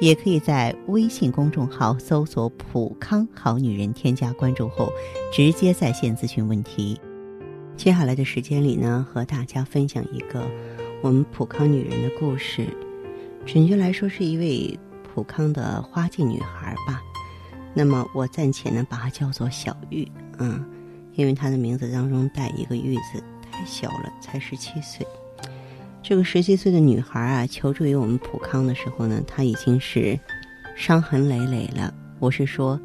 也可以在微信公众号搜索“普康好女人”，添加关注后直接在线咨询问题。接下来的时间里呢，和大家分享一个我们普康女人的故事。准确来说，是一位普康的花季女孩吧。那么我暂且呢把她叫做小玉，嗯，因为她的名字当中带一个“玉”字，太小了，才十七岁。这个十七岁的女孩啊，求助于我们普康的时候呢，她已经是伤痕累累了。我是说，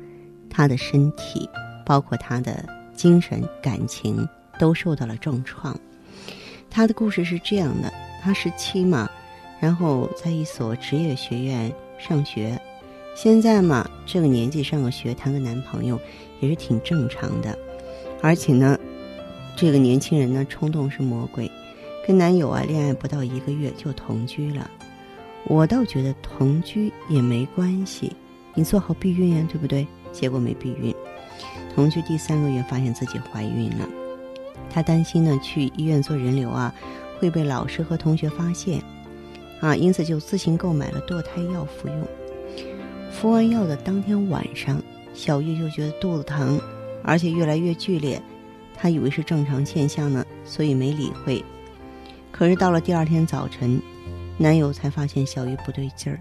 她的身体，包括她的精神、感情，都受到了重创。她的故事是这样的：她十七嘛，然后在一所职业学院上学。现在嘛，这个年纪上个学，谈个男朋友也是挺正常的。而且呢，这个年轻人呢，冲动是魔鬼，跟男友啊恋爱不到一个月就同居了。我倒觉得同居也没关系，你做好避孕呀，对不对？结果没避孕，同居第三个月发现自己怀孕了。她担心呢，去医院做人流啊会被老师和同学发现，啊，因此就自行购买了堕胎药服用。服完药的当天晚上，小玉就觉得肚子疼，而且越来越剧烈。她以为是正常现象呢，所以没理会。可是到了第二天早晨，男友才发现小玉不对劲儿，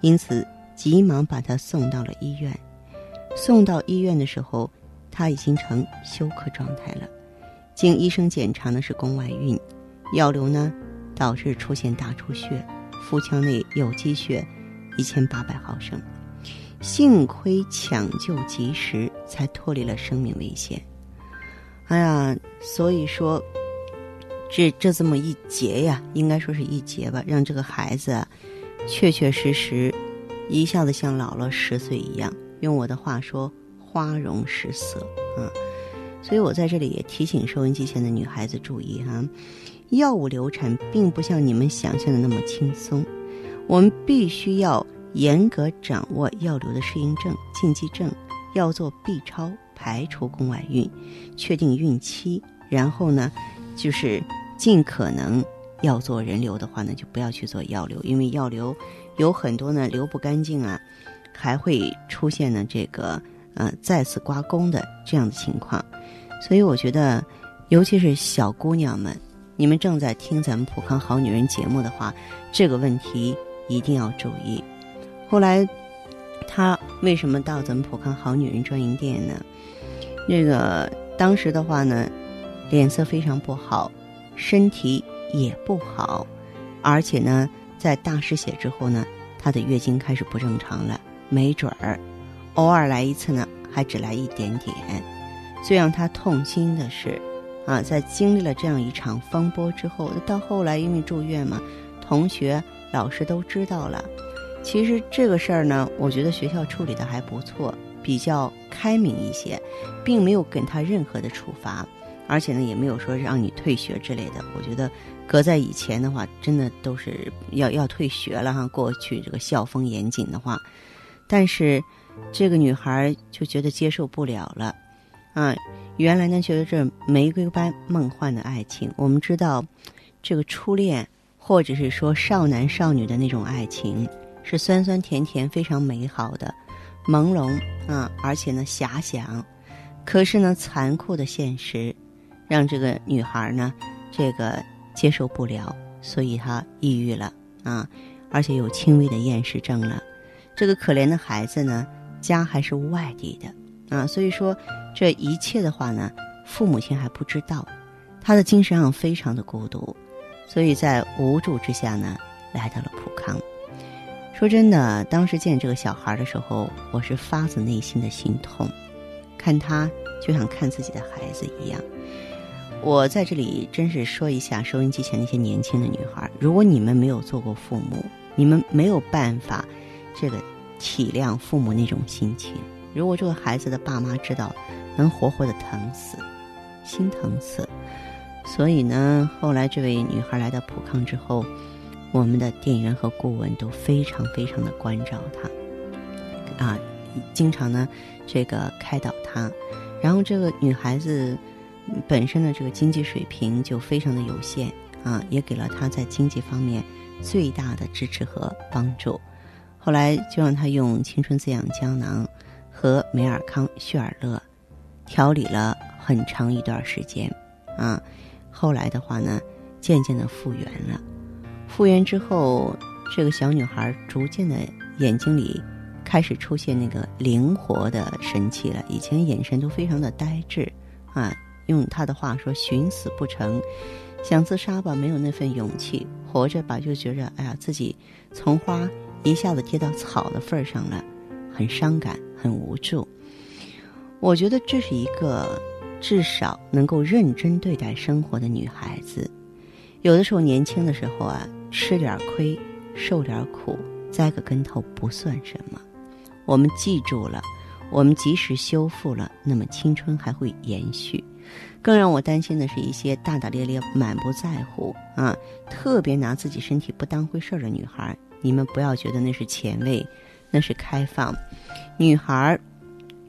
因此急忙把她送到了医院。送到医院的时候，她已经成休克状态了。经医生检查呢是宫外孕，药流呢导致出现大出血，腹腔内有积血一千八百毫升。幸亏抢救及时，才脱离了生命危险。哎呀，所以说，这这这么一劫呀，应该说是一劫吧，让这个孩子啊，确确实实一下子像老了十岁一样。用我的话说，花容失色啊。所以我在这里也提醒收音机前的女孩子注意哈，药物流产并不像你们想象的那么轻松，我们必须要。严格掌握药流的适应症、禁忌症，要做 B 超排除宫外孕，确定孕期，然后呢，就是尽可能要做人流的话呢，就不要去做药流，因为药流有很多呢流不干净啊，还会出现呢这个呃再次刮宫的这样的情况，所以我觉得，尤其是小姑娘们，你们正在听咱们普康好女人节目的话，这个问题一定要注意。后来，他为什么到咱们普康好女人专营店呢？那个当时的话呢，脸色非常不好，身体也不好，而且呢，在大失血之后呢，她的月经开始不正常了，没准儿偶尔来一次呢，还只来一点点。最让她痛心的是，啊，在经历了这样一场风波之后，到后来因为住院嘛，同学、老师都知道了。其实这个事儿呢，我觉得学校处理的还不错，比较开明一些，并没有给他任何的处罚，而且呢，也没有说让你退学之类的。我觉得，搁在以前的话，真的都是要要退学了哈。过去这个校风严谨的话，但是这个女孩就觉得接受不了了，啊，原来呢觉得这玫瑰般梦幻的爱情，我们知道，这个初恋或者是说少男少女的那种爱情。是酸酸甜甜，非常美好的，朦胧啊，而且呢遐想。可是呢，残酷的现实让这个女孩呢，这个接受不了，所以她抑郁了啊，而且有轻微的厌食症了。这个可怜的孩子呢，家还是外地的啊，所以说这一切的话呢，父母亲还不知道，他的精神上非常的孤独，所以在无助之下呢，来到了普康。说真的，当时见这个小孩的时候，我是发自内心的心痛，看他就像看自己的孩子一样。我在这里真是说一下收音机前那些年轻的女孩，如果你们没有做过父母，你们没有办法这个体谅父母那种心情。如果这个孩子的爸妈知道，能活活的疼死，心疼死。所以呢，后来这位女孩来到普康之后，我们的店员和顾问都非常非常的关照她，啊，经常呢这个开导她。然后这个女孩子本身的这个经济水平就非常的有限啊，也给了他在经济方面最大的支持和帮助。后来就让他用青春滋养胶囊和美尔康旭尔乐调理了很长一段时间啊。后来的话呢，渐渐的复原了。复原之后，这个小女孩逐渐的眼睛里开始出现那个灵活的神气了。以前眼神都非常的呆滞，啊，用他的话说，寻死不成，想自杀吧，没有那份勇气；活着吧，就觉着哎呀，自己从花一下子跌到草的份儿上了，很伤感，很无助。我觉得这是一个。至少能够认真对待生活的女孩子，有的时候年轻的时候啊，吃点亏，受点苦，栽个跟头不算什么。我们记住了，我们及时修复了，那么青春还会延续。更让我担心的是一些大大咧咧、满不在乎啊，特别拿自己身体不当回事儿的女孩。你们不要觉得那是前卫，那是开放。女孩，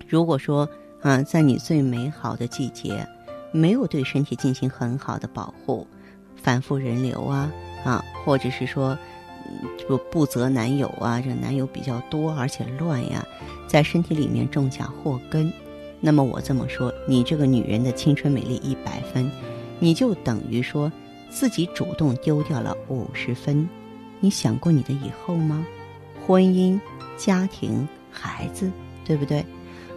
如果说。啊，在你最美好的季节，没有对身体进行很好的保护，反复人流啊啊，或者是说，不不择男友啊，这男友比较多而且乱呀，在身体里面种下祸根，那么我这么说，你这个女人的青春美丽一百分，你就等于说自己主动丢掉了五十分。你想过你的以后吗？婚姻、家庭、孩子，对不对？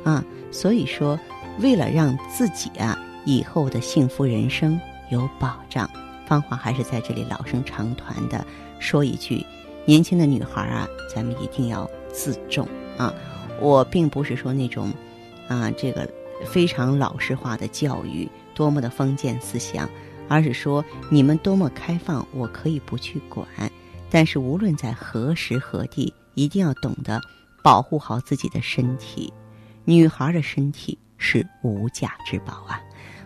啊。所以说，为了让自己啊以后的幸福人生有保障，芳华还是在这里老生常谈的说一句：年轻的女孩啊，咱们一定要自重啊！我并不是说那种啊这个非常老实化的教育，多么的封建思想，而是说你们多么开放，我可以不去管，但是无论在何时何地，一定要懂得保护好自己的身体。女孩的身体是无价之宝啊！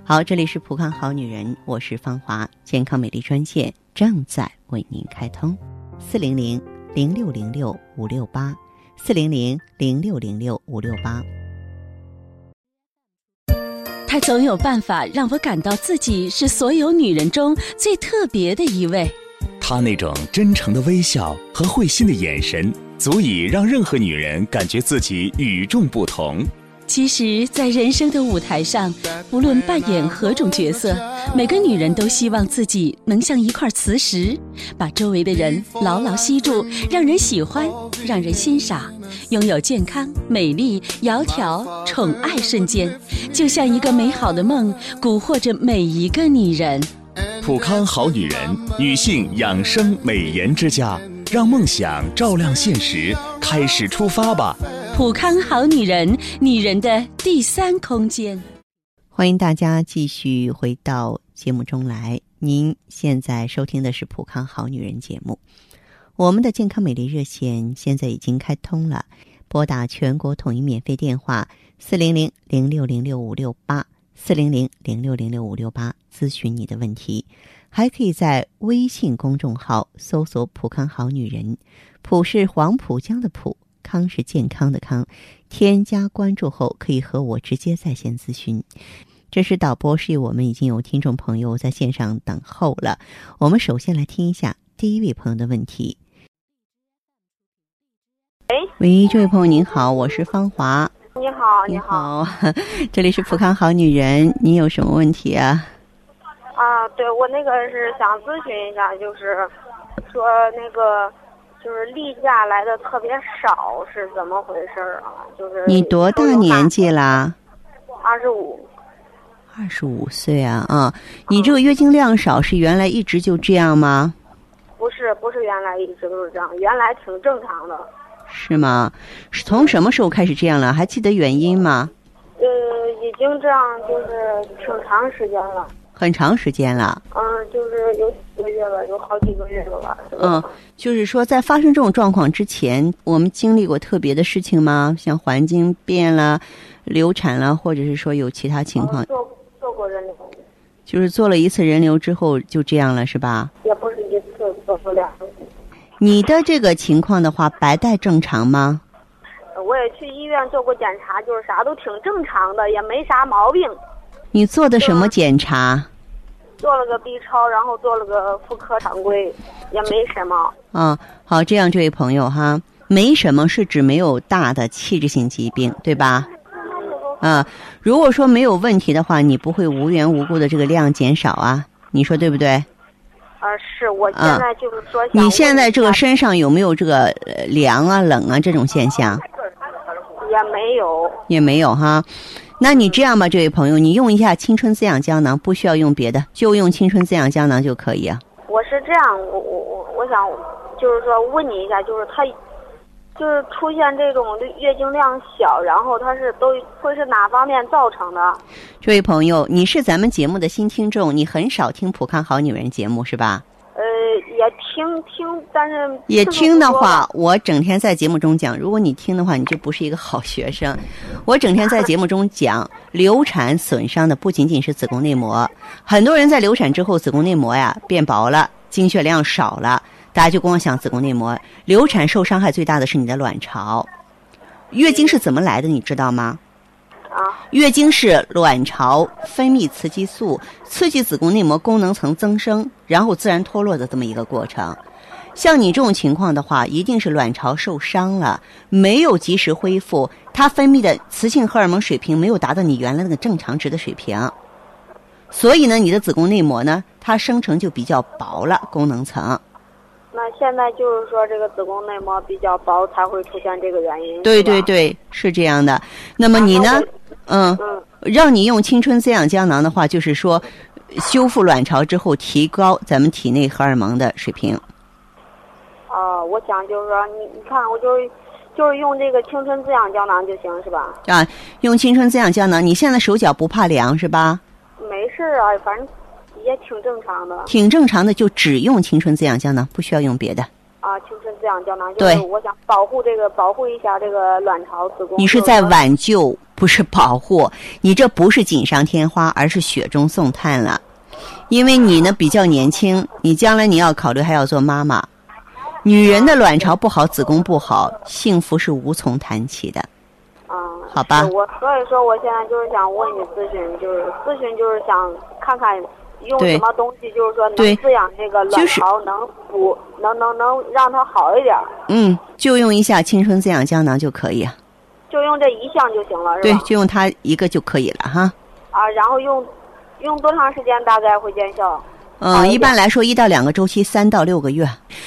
好，这里是普康好女人，我是芳华，健康美丽专线正在为您开通，四零零零六零六五六八，四零零零六零六五六八。他总有办法让我感到自己是所有女人中最特别的一位。他那种真诚的微笑和会心的眼神。足以让任何女人感觉自己与众不同。其实，在人生的舞台上，不论扮演何种角色，每个女人都希望自己能像一块磁石，把周围的人牢牢吸住，让人喜欢，让人欣赏，拥有健康、美丽、窈窕、宠爱瞬间，就像一个美好的梦，蛊惑着每一个女人。普康好女人，女性养生美颜之家。让梦想照亮现实，开始出发吧！普康好女人，女人的第三空间。欢迎大家继续回到节目中来。您现在收听的是普康好女人节目。我们的健康美丽热线现在已经开通了，拨打全国统一免费电话四零零零六零六五六八四零零零六零六五六八咨询你的问题。还可以在微信公众号搜索“浦康好女人”，浦是黄浦江的浦，康是健康的康。添加关注后，可以和我直接在线咨询。这是导播示意我们已经有听众朋友在线上等候了。我们首先来听一下第一位朋友的问题。喂，喂，这位朋友您好，我是芳华。你好，你好，这里是浦康好女人，你有什么问题啊？啊，对我那个是想咨询一下，就是说那个就是例假来的特别少，是怎么回事啊？就是你多大年纪啦？二十五。二十五岁啊啊！你这个月经量少是原来一直就这样吗？不是，不是原来一直都是这样，原来挺正常的。是吗？是从什么时候开始这样了？还记得原因吗？呃，已经这样就是挺长时间了。很长时间了，嗯，就是有几个月了，有好几个月了吧。嗯，就是说，在发生这种状况之前，我们经历过特别的事情吗？像环境变了、流产了，或者是说有其他情况？做做过人流，就是做了一次人流之后就这样了，是吧？也不是一次，做了两次。你的这个情况的话，白带正常吗？我也去医院做过检查，就是啥都挺正常的，也没啥毛病。你做的什么检查？做了个 B 超，然后做了个妇科常规，也没什么。啊，好，这样，这位朋友哈，没什么是指没有大的器质性疾病，对吧？啊，如果说没有问题的话，你不会无缘无故的这个量减少啊？你说对不对？啊，是我现在就是说，你现在这个身上有没有这个凉啊、冷啊这种现象？也没有，也没有哈。那你这样吧，这位朋友，你用一下青春滋养胶囊，不需要用别的，就用青春滋养胶囊就可以啊。我是这样，我我我我想就是说问你一下，就是他就是出现这种月经量小，然后它是都会是哪方面造成的？这位朋友，你是咱们节目的新听众，你很少听《普康好女人》节目是吧？呃，也听听，但是也听的话，我整天在节目中讲。如果你听的话，你就不是一个好学生。我整天在节目中讲，流产损伤的不仅仅是子宫内膜，很多人在流产之后，子宫内膜呀变薄了，经血量少了，大家就光想子宫内膜。流产受伤害最大的是你的卵巢。月经是怎么来的，你知道吗？啊，月经是卵巢分泌雌激素，刺激子宫内膜功能层增生，然后自然脱落的这么一个过程。像你这种情况的话，一定是卵巢受伤了，没有及时恢复，它分泌的雌性荷尔蒙水平没有达到你原来那个正常值的水平，所以呢，你的子宫内膜呢，它生成就比较薄了，功能层。那现在就是说，这个子宫内膜比较薄，才会出现这个原因。对对对，是这样的。那么你呢？嗯，让你用青春滋养胶囊的话，就是说，修复卵巢之后，提高咱们体内荷尔蒙的水平。哦，我想就是说，你你看，我就是就是用这个青春滋养胶囊就行，是吧？啊，用青春滋养胶囊，你现在手脚不怕凉是吧？没事啊，反正也挺正常的。挺正常的，就只用青春滋养胶囊，不需要用别的。啊，青春滋养胶囊，就是我想保护这个，保护一下这个卵巢、子宫。你是在挽救，不是保护。你这不是锦上添花，而是雪中送炭了。因为你呢比较年轻，你将来你要考虑还要做妈妈。女人的卵巢不好，子宫不好，幸福是无从谈起的。啊，好吧。我所以说，我现在就是想问你咨询，就是咨询，就是想看看用什么东西，就是说能滋养这个卵巢，能补，能能能让它好一点。嗯，就用一下青春滋养胶囊就可以。就用这一项就行了，是吧？对，就用它一个就可以了哈。啊，然后用用多长时间大概会见效？嗯，一般来说一到两个周期，三到六个月。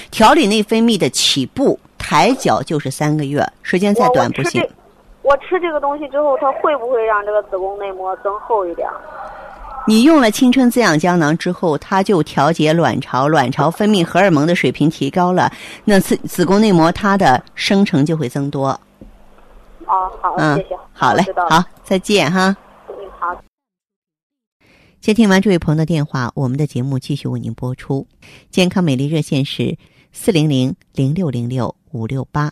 调理内分泌的起步抬脚就是三个月，时间再短不行。我吃这个东西之后，它会不会让这个子宫内膜增厚一点？你用了青春滋养胶囊之后，它就调节卵巢，卵巢分泌荷尔蒙的水平提高了，那子子宫内膜它的生成就会增多。哦，好，谢谢。好嘞，好，再见哈。嗯，好。接听完这位朋友的电话，我们的节目继续为您播出。健康美丽热线是四零零零六零六五六八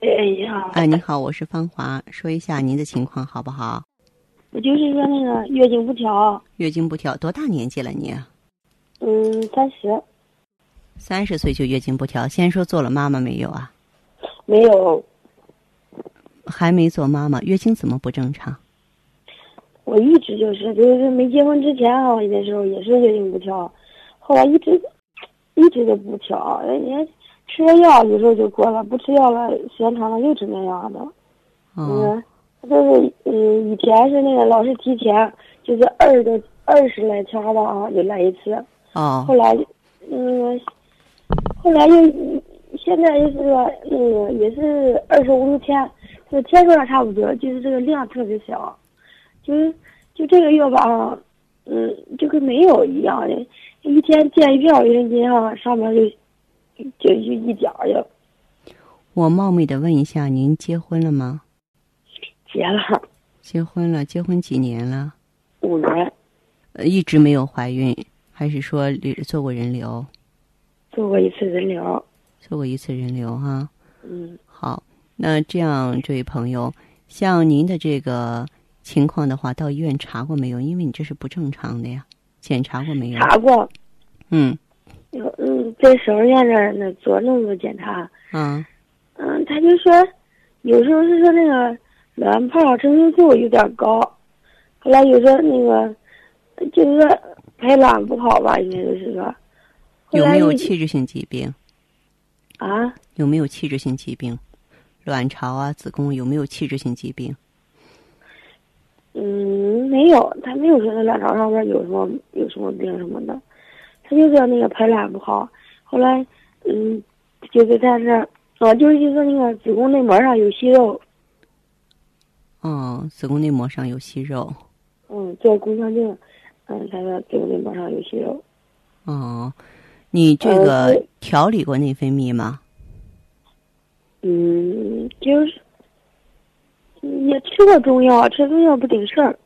哎，你好。哎，你好，我是芳华。说一下您的情况好不好？我就是说那个月经不调。月经不调，多大年纪了你？嗯，三十。三十岁就月经不调，先说做了妈妈没有啊？没有。还没做妈妈，月经怎么不正常？我一直就是，就是没结婚之前啊，那时候也是月经不调，后来一直。一直都不调，人家吃了药有时候就过了，不吃药了时间长了又是那样的。嗯，就是嗯，以前是那个老是提前，就是二十多二十来天吧啊，就来一次。哦。后来，嗯，后来又现在就是说，嗯，也是二十五六天，就天数上差不多，就是这个量特别小，就是就这个月吧啊，嗯，就跟没有一样的，一天见一片卫生巾上上面就就就一点儿就我冒昧的问一下，您结婚了吗？结了结婚了，结婚几年了？五年，呃，一直没有怀孕，还是说流做过人流？做过一次人流。做过一次人流哈。嗯好，那这样，这位朋友，像您的这个情况的话，到医院查过没有？因为你这是不正常的呀，检查过没有？查过，嗯嗯，在省医院那儿那做那么多检查，啊嗯，他就说有时候是说那个卵泡成熟度有点高，后来有时候那个就是说排卵不好吧，应该就是说。有没有器质性疾病？啊？有没有器质性疾病？卵巢啊、子宫有没有器质性疾病？嗯，没有，他没有说那卵巢上面有什么有什么病什么的，他就说那个排卵不好。后来，嗯，就是他这，啊，就是就是那个子宫内膜上有息肉，哦，子宫内膜上有息肉。嗯，做宫腔镜，嗯，他说子宫内膜上有息肉。哦，你这呃个调理过内分泌吗？嗯，就是嗯也吃过中药，吃中药不顶事儿。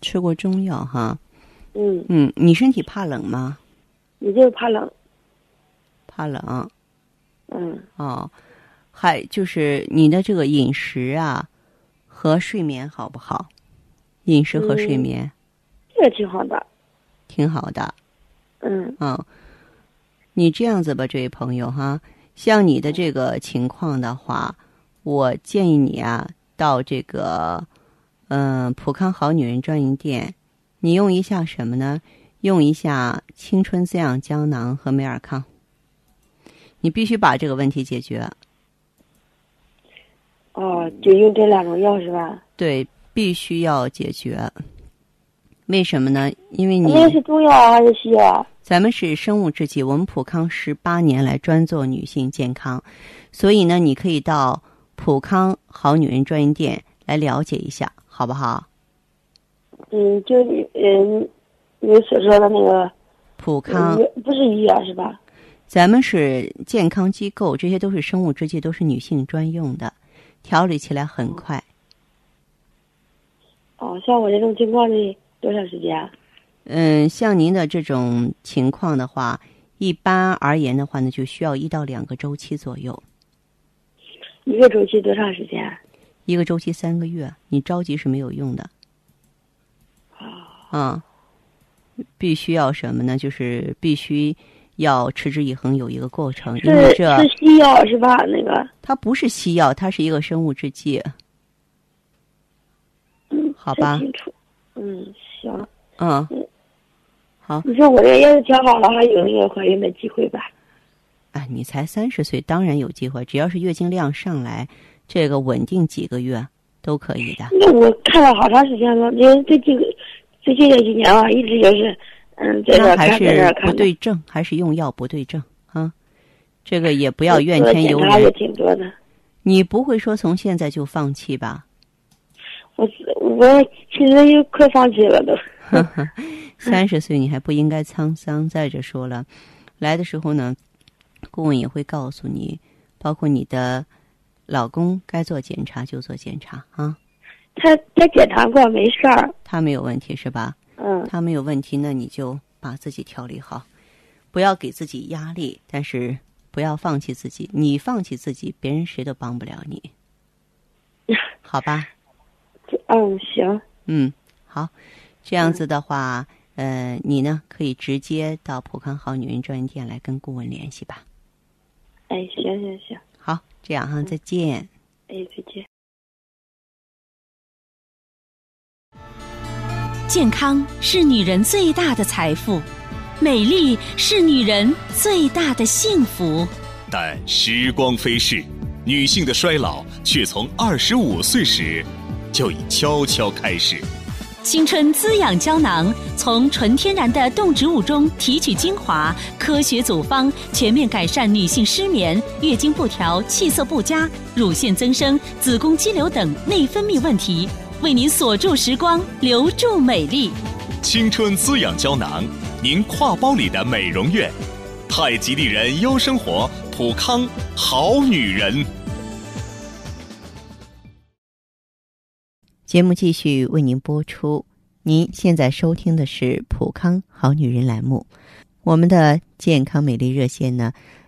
吃过中药哈。嗯，嗯，你身体怕冷吗？也就是怕冷。怕冷。嗯，哦，还就是你的这个饮食啊和睡眠好不好？饮食和睡嗯眠、这个挺好的。挺好的。嗯嗯，你这样子吧，这位朋友哈，像你的这个情况的话，我建议你啊，到这个嗯、普康好女人专营店，你用一下什么呢？用一下青春滋养胶囊和美尔康。你必须把这个问题解决。哦，就用这两种药是吧？对，必须要解决。为什么呢？因为你那是中药还是西药？咱们是生物制剂，我们普康十八年来专做女性健康，所以呢，你可以到普康好女人专营店来了解一下，好不好？嗯，就你嗯，你所说的那个普康，不是医院是吧？咱们是健康机构，这些都是生物制剂，都是女性专用的，调理起来很快。哦，像我这种情况得多长时间？嗯，像您的这种情况的话，一般而言的话呢，就需要一到两个周期左右，一个周期多长时间？一个周期三个月，你着急是没有用的。啊，必须要什么呢？就是必须要持之以恒，有一个过程，因为是这是西药是吧？那个，它不是西药，它是一个生物制剂。嗯，好吧清楚。嗯，行。嗯嗯，好，你说我这要是调好了，还有那个怀孕的机会吧？哎，你才三十岁，当然有机会，只要是月经量上来，这个稳定几个月都可以的。那我看了好长时间了，这这几个最近这几年啊，一直就是嗯，在这那还是看。不对症，还是用药不对症啊？这个也不要怨天尤人。挺多的。你不会说从现在就放弃吧？我我其实又快放弃了都。三十岁你还不应该沧桑。再者说了，来的时候呢，顾问也会告诉你，包括你的老公该做检查就做检查啊，他他检查过没事儿，他没有问题是吧？嗯他没有问题，那你就把自己调理好，不要给自己压力，但是不要放弃自己。你放弃自己，别人谁都帮不了你，好吧？嗯行，嗯，好，这样子的话，呃，你呢可以直接到普康好女人专营店来跟顾问联系吧。哎行行行，好，这样哈，再见。哎再见。健康是女人最大的财富，美丽是女人最大的幸福。但时光飞逝，女性的衰老却从二十五岁时就已悄悄开始。青春滋养胶囊从纯天然的动植物中提取精华，科学组方，全面改善女性失眠、月经不调、气色不佳、乳腺增生、子宫肌瘤等内分泌问题，为您锁住时光，留住美丽。青春滋养胶囊，您挎包里的美容院。太极丽人优生活，普康好女人。节目继续为您播出。您现在收听的是《普康好女人》栏目，我们的健康美丽热线呢，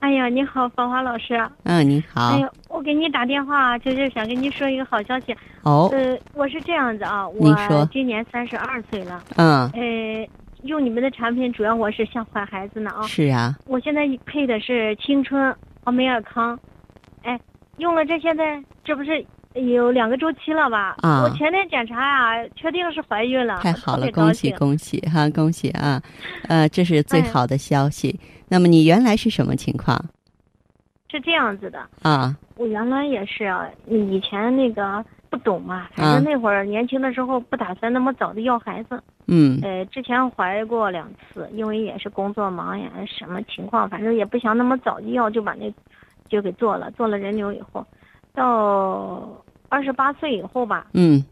哎呀，你好，芳华老师。嗯，你好。哎呀，我给你打电话，就是想跟你说一个好消息。哦。呃，我是这样子啊，我。今年三十二岁了。嗯。呃，用你们的产品，主要我是想怀孩子呢啊。是啊。我现在配的是青春奥美尔康，哎，用了这现在这不是。有两个周期了吧？啊！我前天检查呀，确定是怀孕了。太好了，恭喜恭喜哈，恭喜啊！呃，这是最好的消息。那么你原来是什么情况？是这样子的啊。我原来也是啊，以前那个不懂嘛，反正那会儿年轻的时候不打算那么早的要孩子。嗯。呃，之前怀过两次，因为也是工作忙呀，什么情况，反正也不想那么早就要，就把那就给做了。做了人流以后，到。二十八岁以后吧，嗯，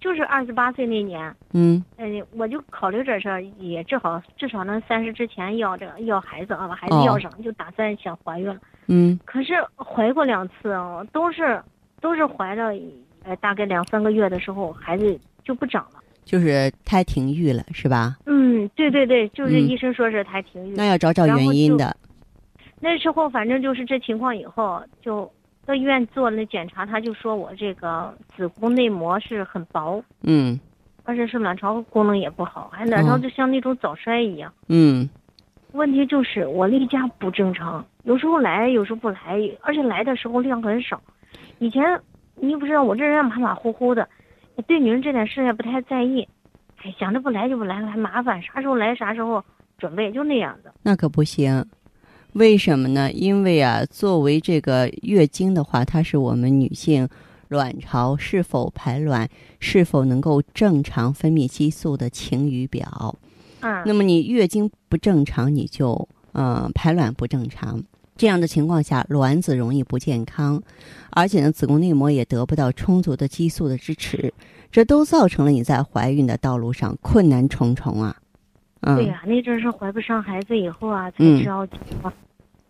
就是二十八岁那年，嗯，呃，我就考虑这事儿，也正好至少能三十之前要这个要孩子啊，把孩子要上，就打算想怀孕了，嗯，可是怀过两次啊，都是都是怀了，呃，大概两三个月的时候，孩子就不长了，就是胎停育了，是吧？嗯，对对对，就是医生说是胎停育，那要找找原因的。那时候反正就是这情况以后就。到医院做那检查，他就说我这个子宫内膜是很薄，嗯，而且是卵巢功能也不好，还卵巢就像那种早衰一样，嗯。问题就是我例假不正常，有时候来，有时候不来，而且来的时候量很少。以前你不知道我这人马马虎虎的，对女人这点事也不太在意，哎，想着不来就不来了，还麻烦，啥时候来啥时候准备，就那样的。那可不行。为什么呢？因为啊，作为这个月经的话，它是我们女性卵巢是否排卵、是否能够正常分泌激素的晴雨表。啊。那么你月经不正常，你就呃排卵不正常，这样的情况下，卵子容易不健康，而且呢，子宫内膜也得不到充足的激素的支持，这都造成了你在怀孕的道路上困难重重啊。对呀，那阵是怀不上孩子以后啊，才知道。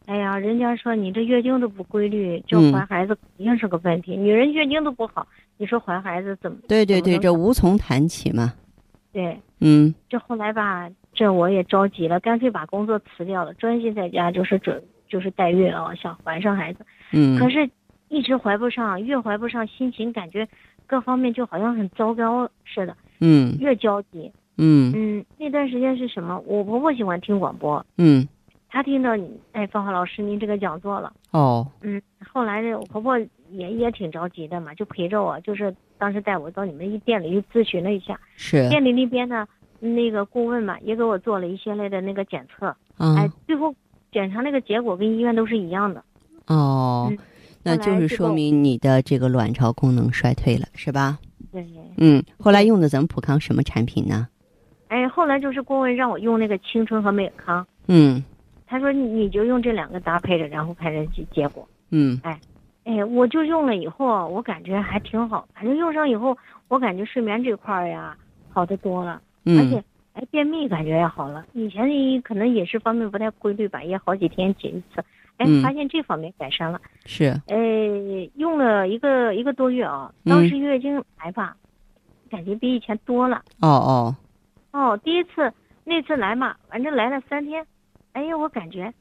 哎呀，人家说你这月经都不规律，就怀孩子肯定是个问题。女人月经都不好，你说怀孩子怎么？对对对，这无从谈起嘛。对，嗯。这后来吧，这我也着急了，干脆把工作辞掉了，专心在家就是准就是代孕啊，想怀上孩子。嗯。可是，一直怀不上，越怀不上，心情感觉各方面就好像很糟糕似的。嗯。越焦急。嗯。嗯，那段时间是什么？我婆婆喜欢听广播。嗯。她听到你，哎，芳华老师，您这个讲座了。哦。嗯，后来呢，我婆婆也也挺着急的嘛，就陪着我，就是当时带我到你们一店里去咨询了一下。是。店里那边呢，那个顾问嘛，也给我做了一系列的那个检测。嗯。哎，最后检查那个结果跟医院都是一样的。哦。那就是说明你的这个卵巢功能衰退了，是吧？对。嗯，后来用的咱们普康什么产品呢？哎，后来就是顾问让我用那个青春和美康。嗯。他说：“你就用这两个搭配着，然后看这结结果。”嗯，哎，哎，我就用了以后，我感觉还挺好。反正用上以后，我感觉睡眠这块儿呀好的多了，而且哎便秘感觉也好了。以前可能饮食方面不太规律吧，也好几天解一次。哎，发现这方面改善了。是。哎，用了一个一个多月啊，当时月经来吧，感觉比以前多了。哦哦。哦，第一次那次来嘛，反正来了三天。哎呀，我感觉，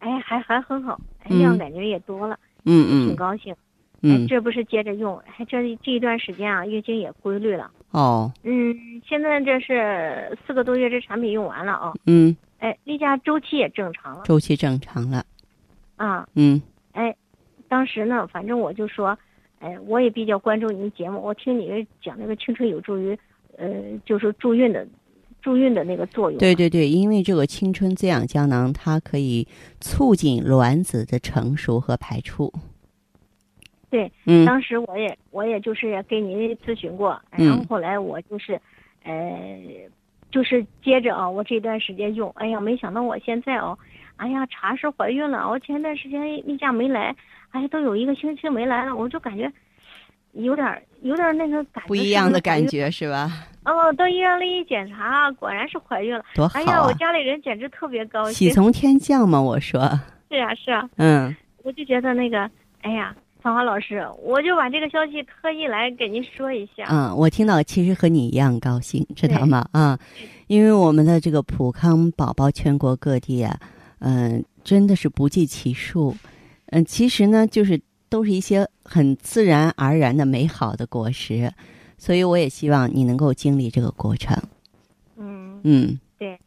哎，还还很好，哎，量感觉也多了，嗯嗯，挺高兴，嗯，这不是接着用，还这这一段时间啊，月经也规律了，哦，嗯，现在这是四个多月，这产品用完了啊，嗯，哎，例假周期也正常了，周期正常了，啊，嗯，哎，当时呢，反正我就说，哎，我也比较关注您节目，我听你讲那个青春有助于，呃，就是助孕的。助孕的那个作用。对对对，因为这个青春滋养胶囊，它可以促进卵子的成熟和排出。对，嗯当时我也我也就是也给您咨询过，嗯然后后来我就是，呃，就是接着啊，我这段时间用，哎呀，没想到我现在哦，哎呀，查是怀孕了，我前段时间例假没来，哎呀，都有一个星期没来了，我就感觉有点儿有点那个感觉不一样的感觉是吧？哦，到医院里一检查，果然是怀孕了。多好哎呀，我啊！家里人简直特别高兴。喜从天降嘛，我说，是啊，是啊，嗯，我就觉得那个，哎呀，芳华老师，我就把这个消息特意来给您说一下。嗯，我听到其实和你一样高兴，知道吗？啊，因为我们的这个普康宝宝全国各地啊，嗯、真的是不计其数。嗯、其实呢，就是都是一些很自然而然的美好的果实，所以我也希望你能够经历这个过程。嗯，嗯，对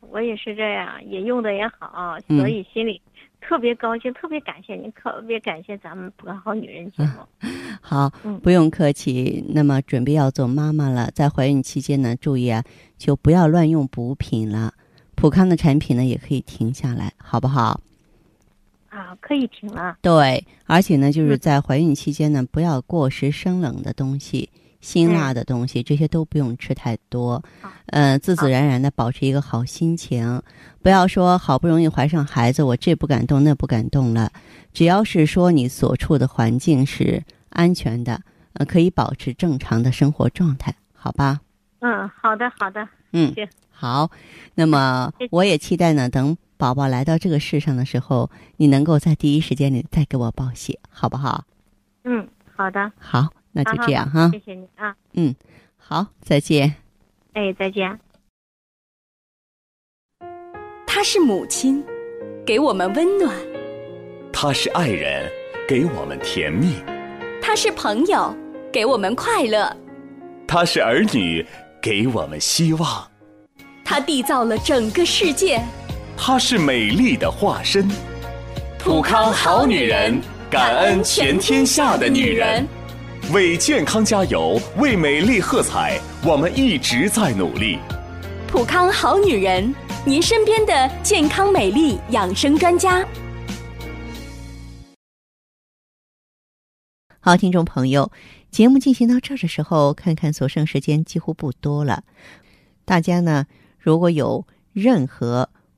我也是这样，也用的也好，嗯所以心里特别高兴，特别感谢您，特别感谢咱们《普康好女人》节目。好嗯，不用客气。那么准备要做妈妈了，在怀孕期间呢，注意啊，就不要乱用补品了。普康的产品呢，也可以停下来，好不好？啊，可以停了。对，而且呢，就是嗯在怀孕期间呢，不要过食生冷的东西、辛辣的东西，这些都不用吃太多好。呃，自自然然的保持一个好心情，不要说好不容易怀上孩子，我这不敢动那不敢动了。只要是说你所处的环境是安全的，呃，可以保持正常的生活状态，好吧？嗯，好的，好的，嗯行，好。那么我也期待呢，等宝宝来到这个世上的时候，你能够在第一时间里再给我报喜，好不好？嗯，好的，好，那就这样哈好谢。谢你啊，嗯好，再见。哎，再见。她是母亲，给我们温暖；他是爱人，给我们甜蜜；她是朋友，给我们快乐；他是儿女，给我们希望；她缔造了整个世界。她是美丽的化身。普康好女人，感恩全天下的女人。为健康加油，为美丽喝彩，我们一直在努力。普康好女人，您身边的健康美丽养生专家。好，听众朋友，节目进行到这儿的时候，看看所剩时间几乎不多了。大家呢，如果有任何